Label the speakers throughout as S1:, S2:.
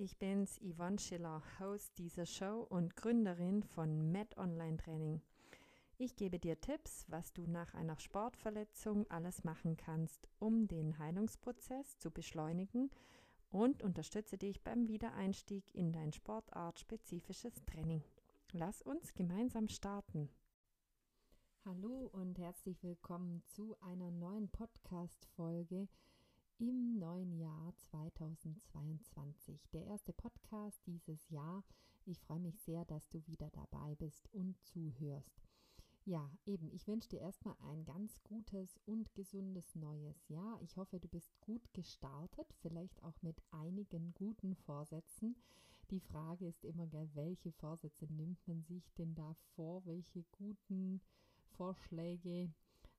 S1: ich bin's, Yvonne Schiller, Host dieser Show und Gründerin von Med Online Training. Ich gebe dir Tipps, was du nach einer Sportverletzung alles machen kannst, um den Heilungsprozess zu beschleunigen und unterstütze dich beim Wiedereinstieg in dein sportartspezifisches Training. Lass uns gemeinsam starten.
S2: Hallo und herzlich willkommen zu einer neuen Podcast-Folge im neuen Jahr 2022. Der erste Podcast dieses Jahr. Ich freue mich sehr, dass du wieder dabei bist und zuhörst. Ja, eben, ich wünsche dir erstmal ein ganz gutes und gesundes neues Jahr. Ich hoffe, du bist gut gestartet, vielleicht auch mit einigen guten Vorsätzen. Die Frage ist immer, welche Vorsätze nimmt man sich denn da vor? Welche guten Vorschläge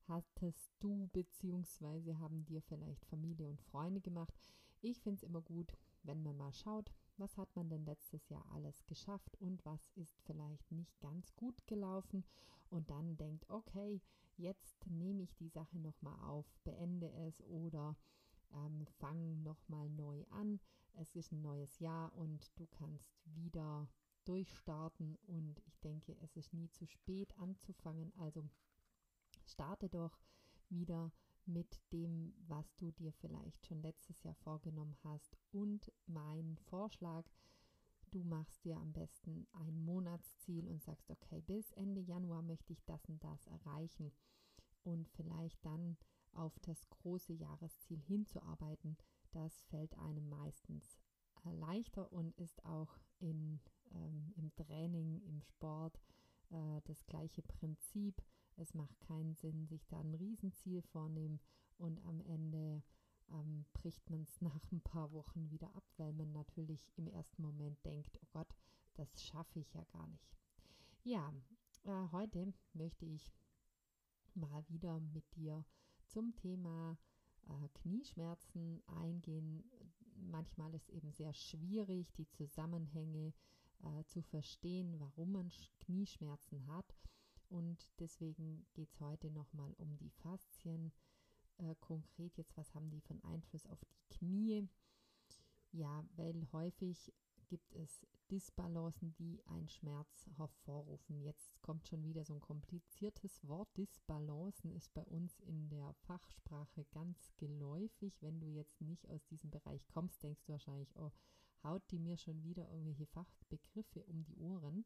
S2: hattest du beziehungsweise haben dir vielleicht Familie und Freunde gemacht. Ich finde es immer gut, wenn man mal schaut, was hat man denn letztes Jahr alles geschafft und was ist vielleicht nicht ganz gut gelaufen und dann denkt, okay, jetzt nehme ich die Sache nochmal auf, beende es oder ähm, fang nochmal neu an. Es ist ein neues Jahr und du kannst wieder durchstarten und ich denke, es ist nie zu spät anzufangen. Also Starte doch wieder mit dem, was du dir vielleicht schon letztes Jahr vorgenommen hast. Und mein Vorschlag, du machst dir am besten ein Monatsziel und sagst, okay, bis Ende Januar möchte ich das und das erreichen. Und vielleicht dann auf das große Jahresziel hinzuarbeiten, das fällt einem meistens äh, leichter und ist auch in, ähm, im Training, im Sport äh, das gleiche Prinzip. Es macht keinen Sinn, sich da ein Riesenziel vornehmen und am Ende ähm, bricht man es nach ein paar Wochen wieder ab, weil man natürlich im ersten Moment denkt, oh Gott, das schaffe ich ja gar nicht. Ja, äh, heute möchte ich mal wieder mit dir zum Thema äh, Knieschmerzen eingehen. Manchmal ist eben sehr schwierig, die Zusammenhänge äh, zu verstehen, warum man Knieschmerzen hat. Und deswegen geht es heute nochmal um die Faszien. Äh, konkret jetzt, was haben die von Einfluss auf die Knie? Ja, weil häufig gibt es Disbalancen, die einen Schmerz hervorrufen. Jetzt kommt schon wieder so ein kompliziertes Wort. Disbalancen ist bei uns in der Fachsprache ganz geläufig. Wenn du jetzt nicht aus diesem Bereich kommst, denkst du wahrscheinlich, oh, haut die mir schon wieder irgendwelche Fachbegriffe um die Ohren.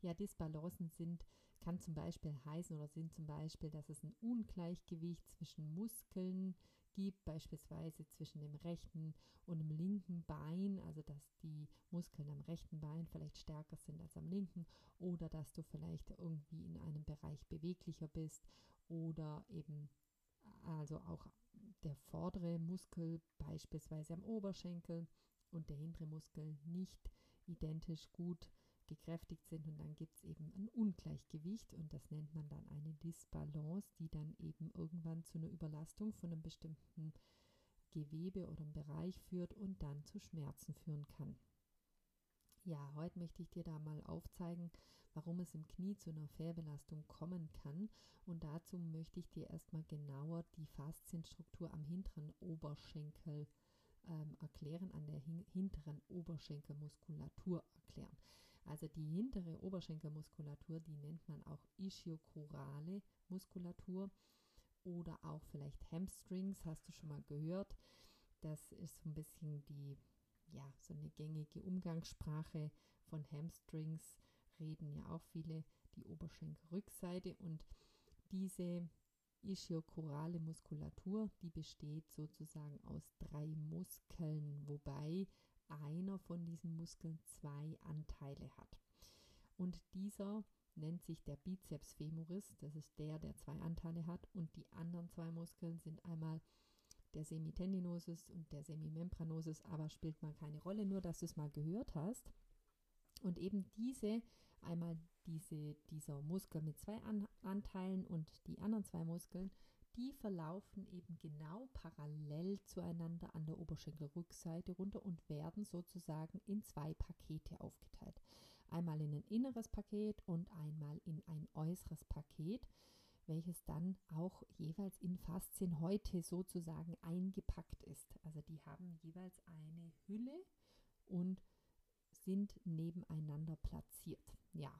S2: Ja, Disbalancen sind, kann zum Beispiel heißen oder sind zum Beispiel, dass es ein Ungleichgewicht zwischen Muskeln gibt, beispielsweise zwischen dem rechten und dem linken Bein, also dass die Muskeln am rechten Bein vielleicht stärker sind als am linken oder dass du vielleicht irgendwie in einem Bereich beweglicher bist oder eben also auch der vordere Muskel beispielsweise am Oberschenkel und der hintere Muskel nicht identisch gut gekräftigt sind und dann gibt es eben ein Ungleichgewicht und das nennt man dann eine Disbalance, die dann eben irgendwann zu einer Überlastung von einem bestimmten Gewebe oder einem Bereich führt und dann zu Schmerzen führen kann. Ja, heute möchte ich dir da mal aufzeigen, warum es im Knie zu einer Fehlbelastung kommen kann. Und dazu möchte ich dir erstmal genauer die Faszienstruktur am hinteren Oberschenkel ähm, erklären, an der hin hinteren Oberschenkelmuskulatur erklären. Also die hintere Oberschenkelmuskulatur, die nennt man auch ischiochorale Muskulatur oder auch vielleicht Hamstrings, hast du schon mal gehört. Das ist so ein bisschen die, ja, so eine gängige Umgangssprache von Hamstrings, reden ja auch viele die Oberschenkelrückseite und diese ischiochorale Muskulatur, die besteht sozusagen aus drei Muskeln, wobei einer von diesen Muskeln zwei Anteile. Und dieser nennt sich der Bizeps femoris, das ist der, der zwei Anteile hat, und die anderen zwei Muskeln sind einmal der Semitendinosus und der Semimembranosus, aber spielt mal keine Rolle, nur dass du es mal gehört hast. Und eben diese, einmal diese, dieser Muskel mit zwei An Anteilen und die anderen zwei Muskeln, die verlaufen eben genau parallel zueinander an der Oberschenkelrückseite runter und werden sozusagen in zwei Pakete aufgeteilt. Einmal in ein inneres Paket und einmal in ein äußeres Paket, welches dann auch jeweils in Faszien heute sozusagen eingepackt ist. Also die haben jeweils eine Hülle und sind nebeneinander platziert. Ja.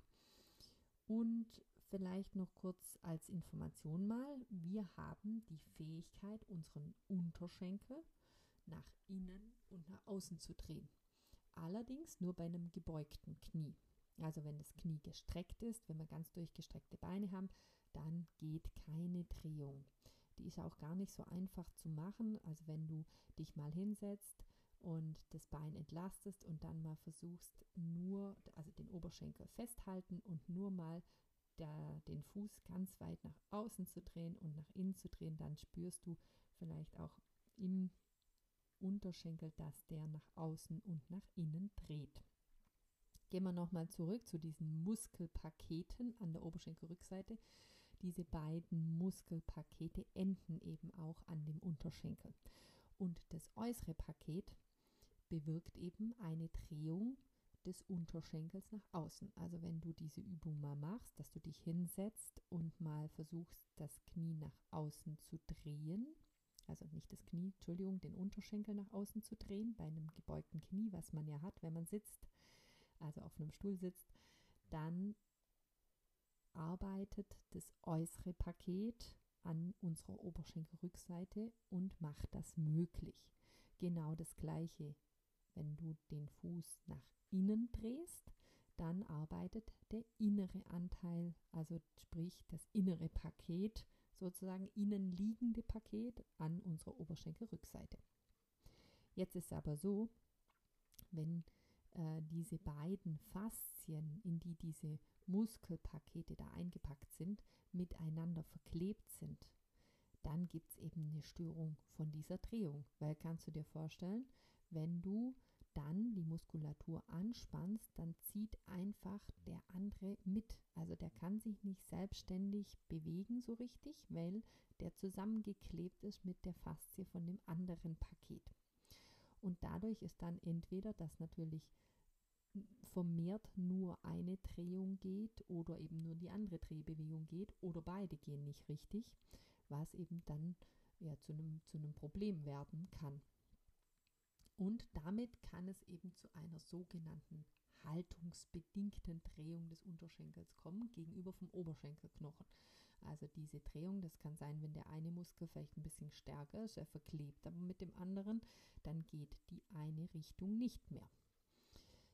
S2: Und vielleicht noch kurz als Information mal, wir haben die Fähigkeit, unseren Unterschenkel nach innen und nach außen zu drehen. Allerdings nur bei einem gebeugten Knie. Also wenn das Knie gestreckt ist, wenn wir ganz durchgestreckte Beine haben, dann geht keine Drehung. Die ist auch gar nicht so einfach zu machen. Also wenn du dich mal hinsetzt und das Bein entlastest und dann mal versuchst, nur, also den Oberschenkel festhalten und nur mal der, den Fuß ganz weit nach außen zu drehen und nach innen zu drehen, dann spürst du vielleicht auch im Unterschenkel, dass der nach außen und nach innen dreht. Gehen wir nochmal zurück zu diesen Muskelpaketen an der Oberschenkelrückseite. Diese beiden Muskelpakete enden eben auch an dem Unterschenkel. Und das äußere Paket bewirkt eben eine Drehung des Unterschenkels nach außen. Also wenn du diese Übung mal machst, dass du dich hinsetzt und mal versuchst, das Knie nach außen zu drehen, also nicht das Knie, Entschuldigung, den Unterschenkel nach außen zu drehen, bei einem gebeugten Knie, was man ja hat, wenn man sitzt, also auf einem Stuhl sitzt, dann arbeitet das äußere Paket an unserer Oberschenkelrückseite und macht das möglich. Genau das gleiche, wenn du den Fuß nach innen drehst, dann arbeitet der innere Anteil, also sprich das innere Paket, sozusagen innen liegende Paket an unserer Oberschenkelrückseite. Jetzt ist es aber so, wenn äh, diese beiden Faszien, in die diese Muskelpakete da eingepackt sind, miteinander verklebt sind, dann gibt es eben eine Störung von dieser Drehung. Weil kannst du dir vorstellen, wenn du dann die Muskulatur anspannst, dann zieht einfach der andere mit. Also der kann sich nicht selbstständig bewegen so richtig, weil der zusammengeklebt ist mit der Faszie von dem anderen Paket. Und dadurch ist dann entweder, dass natürlich vermehrt nur eine Drehung geht oder eben nur die andere Drehbewegung geht oder beide gehen nicht richtig, was eben dann ja, zu, einem, zu einem Problem werden kann. Und damit kann es eben zu einer sogenannten haltungsbedingten Drehung des Unterschenkels kommen gegenüber vom Oberschenkelknochen. Also diese Drehung, das kann sein, wenn der eine Muskel vielleicht ein bisschen stärker ist, er verklebt aber mit dem anderen, dann geht die eine Richtung nicht mehr.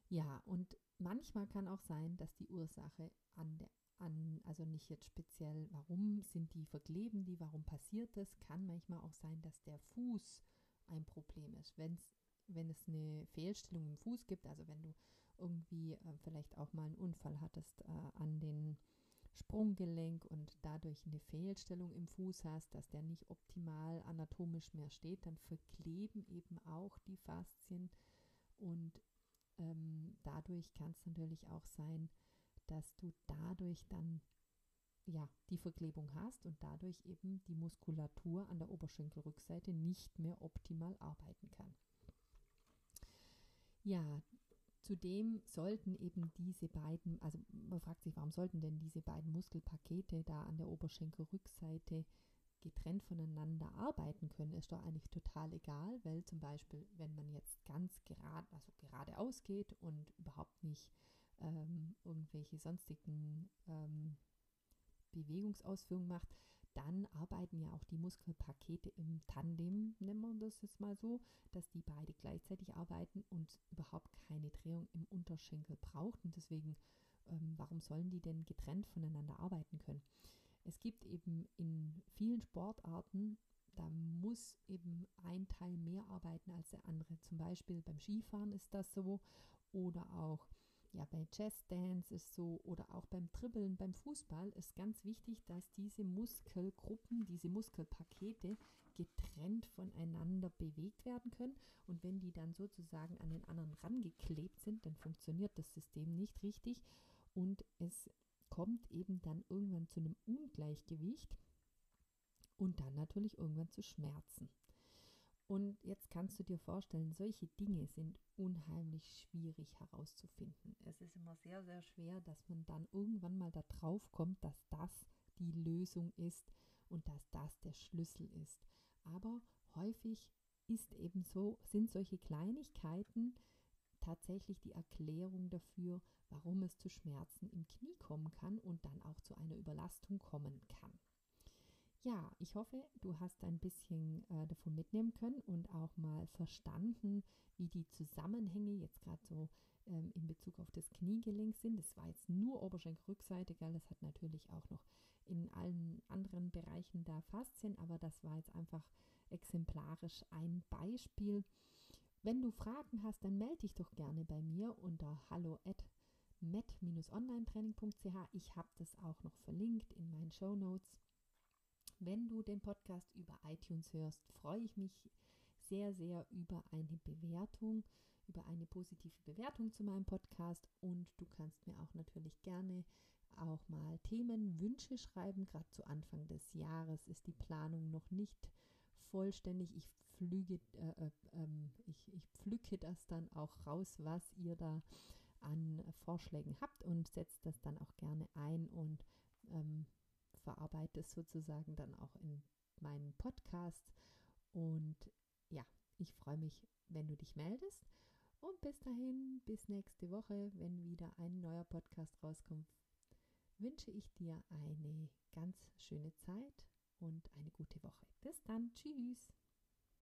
S2: Ja, und manchmal kann auch sein, dass die Ursache an der an, also nicht jetzt speziell, warum sind die verkleben die, warum passiert das, kann manchmal auch sein, dass der Fuß ein Problem ist. Wenn's, wenn es eine Fehlstellung im Fuß gibt, also wenn du irgendwie äh, vielleicht auch mal einen Unfall hattest äh, an den Sprunggelenk und dadurch eine Fehlstellung im Fuß hast, dass der nicht optimal anatomisch mehr steht, dann verkleben eben auch die Faszien und ähm, dadurch kann es natürlich auch sein, dass du dadurch dann ja, die Verklebung hast und dadurch eben die Muskulatur an der Oberschenkelrückseite nicht mehr optimal arbeiten kann. Ja, zudem sollten eben diese beiden, also man fragt sich, warum sollten denn diese beiden Muskelpakete da an der Oberschenkelrückseite getrennt voneinander arbeiten können, ist doch eigentlich total egal, weil zum Beispiel, wenn man jetzt ganz gerade, also geradeaus geht und überhaupt nicht ähm, irgendwelche sonstigen ähm, Bewegungsausführungen macht, dann arbeiten ja auch die Muskelpakete im Tandem, nennen wir das jetzt mal so, dass die beide gleichzeitig arbeiten und überhaupt keine Drehung im Unterschenkel braucht. Und deswegen, ähm, warum sollen die denn getrennt voneinander arbeiten können? Es gibt eben in vielen Sportarten, da muss eben ein Teil mehr arbeiten als der andere. Zum Beispiel beim Skifahren ist das so oder auch ja, bei Jazz Dance ist so oder auch beim Dribbeln, beim Fußball ist ganz wichtig, dass diese Muskelgruppen, diese Muskelpakete getrennt voneinander bewegt werden können. Und wenn die dann sozusagen an den anderen rangeklebt sind, dann funktioniert das System nicht richtig und es kommt eben dann irgendwann zu einem Ungleichgewicht und dann natürlich irgendwann zu Schmerzen. Und jetzt kannst du dir vorstellen, solche Dinge sind unheimlich schwierig herauszufinden. Es ist immer sehr, sehr schwer, dass man dann irgendwann mal da drauf kommt, dass das die Lösung ist und dass das der Schlüssel ist. Aber häufig ist eben so, sind solche Kleinigkeiten tatsächlich die Erklärung dafür, warum es zu Schmerzen im Knie kommen kann und dann auch zu einer Überlastung kommen kann. Ja, ich hoffe, du hast ein bisschen äh, davon mitnehmen können und auch mal verstanden, wie die Zusammenhänge jetzt gerade so ähm, in Bezug auf das Kniegelenk sind. Das war jetzt nur Oberschenkelrückseite, gell? das hat natürlich auch noch in allen anderen Bereichen da Faszien, aber das war jetzt einfach exemplarisch ein Beispiel. Wenn du Fragen hast, dann melde dich doch gerne bei mir unter hallo met-onlinetraining.ch. Ich habe das auch noch verlinkt in meinen Show Notes. Wenn du den Podcast über iTunes hörst, freue ich mich sehr, sehr über eine Bewertung, über eine positive Bewertung zu meinem Podcast und du kannst mir auch natürlich gerne auch mal Themenwünsche schreiben. Gerade zu Anfang des Jahres ist die Planung noch nicht vollständig. Ich flüge, äh, äh, ähm, ich, ich pflücke das dann auch raus, was ihr da an Vorschlägen habt und setzt das dann auch gerne ein und verarbeite es sozusagen dann auch in meinen Podcast. Und ja, ich freue mich, wenn du dich meldest. Und bis dahin, bis nächste Woche, wenn wieder ein neuer Podcast rauskommt, wünsche ich dir eine ganz schöne Zeit und eine gute Woche. Bis dann, tschüss.